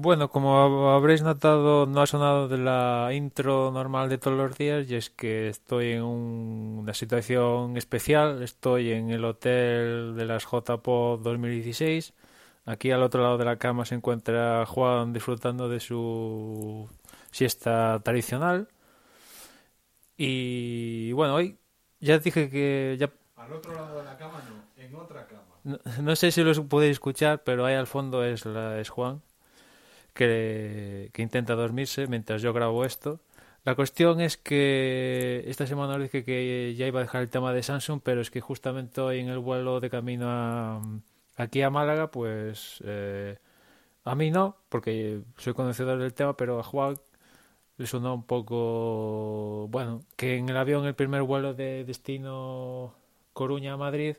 Bueno, como habréis notado, no ha sonado de la intro normal de todos los días y es que estoy en una situación especial. Estoy en el hotel de las JPO 2016. Aquí al otro lado de la cama se encuentra Juan disfrutando de su siesta tradicional. Y bueno, hoy ya dije que ya Al otro lado de la cama no, en otra cama. no, no sé si lo podéis escuchar, pero ahí al fondo es, la, es Juan, que, que intenta dormirse mientras yo grabo esto. La cuestión es que esta semana dije que ya iba a dejar el tema de Samsung, pero es que justamente hoy en el vuelo de camino a, aquí a Málaga, pues eh, a mí no, porque soy conocedor del tema, pero a Juan le sonó un poco, bueno, que en el avión, el primer vuelo de destino Coruña a Madrid,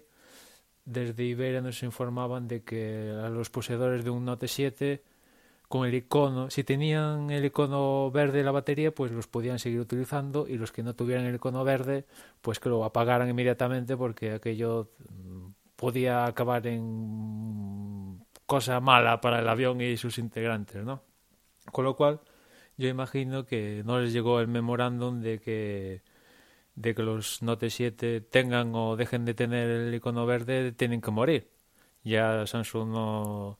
desde Iberia nos informaban de que a los poseedores de un Note 7 con el icono, si tenían el icono verde en la batería, pues los podían seguir utilizando y los que no tuvieran el icono verde, pues que lo apagaran inmediatamente porque aquello mm, podía acabar en cosa mala para el avión y sus integrantes, ¿no? Con lo cual, yo imagino que no les llegó el memorándum de que de que los Note 7 tengan o dejen de tener el icono verde, tienen que morir. Ya Samsung no,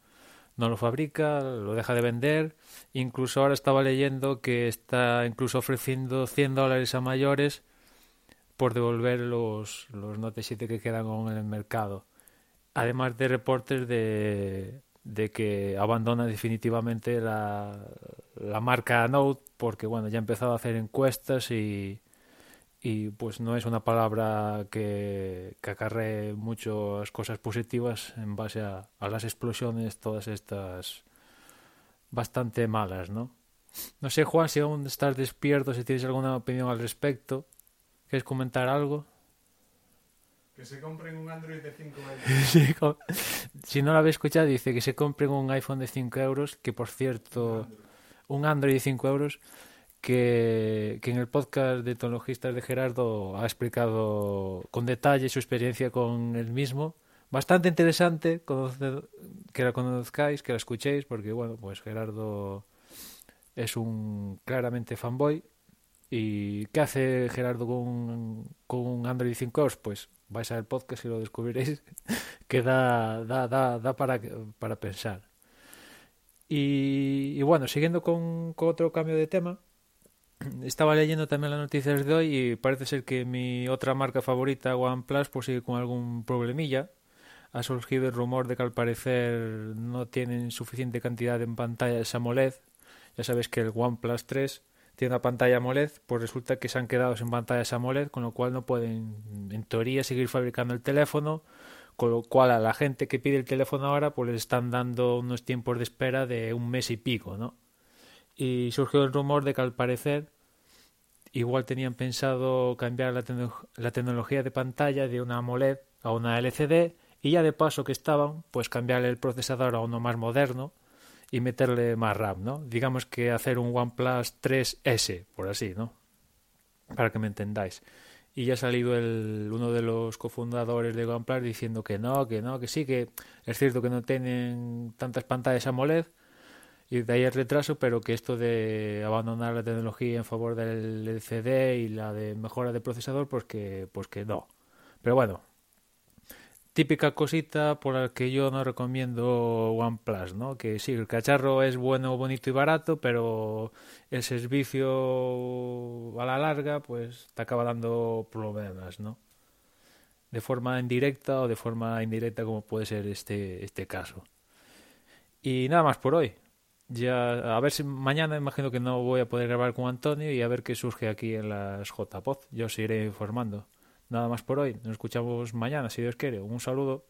no lo fabrica, lo deja de vender. Incluso ahora estaba leyendo que está incluso ofreciendo 100 dólares a mayores por devolver los, los Note 7 que quedan en el mercado. Además de reportes de, de que abandona definitivamente la, la marca Note porque bueno, ya ha empezado a hacer encuestas y, y pues no es una palabra que, que acarree muchas cosas positivas en base a, a las explosiones, todas estas bastante malas, ¿no? No sé, Juan, si aún estás despierto, si tienes alguna opinión al respecto. ¿Quieres comentar algo? Que se compren un Android de 5 euros. Si no lo habéis escuchado, dice que se compren un iPhone de 5 euros, que por cierto, un Android de 5 euros, que, que en el podcast de tecnologistas de Gerardo ha explicado con detalle su experiencia con el mismo. Bastante interesante conocer- que la conozcáis, que la escuchéis, porque bueno, pues Gerardo es un claramente fanboy. ¿Y qué hace Gerardo con, con un Android 5 euros? Pues vais al podcast y lo descubriréis, que da, da, da, da para, para pensar. Y, y bueno, siguiendo con, con otro cambio de tema, estaba leyendo también las noticias de hoy y parece ser que mi otra marca favorita, OnePlus, pues sigue con algún problemilla. Ha surgido el rumor de que al parecer no tienen suficiente cantidad en pantallas AMOLED. Ya sabes que el OnePlus 3 tiene una pantalla AMOLED, pues resulta que se han quedado sin pantallas AMOLED, con lo cual no pueden, en teoría, seguir fabricando el teléfono, con lo cual a la gente que pide el teléfono ahora, pues les están dando unos tiempos de espera de un mes y pico, ¿no? Y surgió el rumor de que al parecer igual tenían pensado cambiar la, tecno- la tecnología de pantalla de una AMOLED a una LCD y ya de paso que estaban, pues cambiarle el procesador a uno más moderno y meterle más RAM, ¿no? Digamos que hacer un OnePlus 3S, por así, ¿no? Para que me entendáis. Y ya ha salido el, uno de los cofundadores de OnePlus diciendo que no, que no, que sí, que es cierto que no tienen tantas pantallas AMOLED y de ahí el retraso, pero que esto de abandonar la tecnología en favor del LCD y la de mejora de procesador, pues que, pues que no. Pero bueno, típica cosita por la que yo no recomiendo OnePlus, ¿no? Que sí, el cacharro es bueno, bonito y barato, pero el servicio a la larga, pues te acaba dando problemas, ¿no? De forma indirecta o de forma indirecta, como puede ser este, este caso. Y nada más por hoy. Ya, a ver si mañana imagino que no voy a poder grabar con Antonio y a ver qué surge aquí en las JPod. Yo os iré informando. Nada más por hoy. Nos escuchamos mañana, si Dios quiere. Un saludo.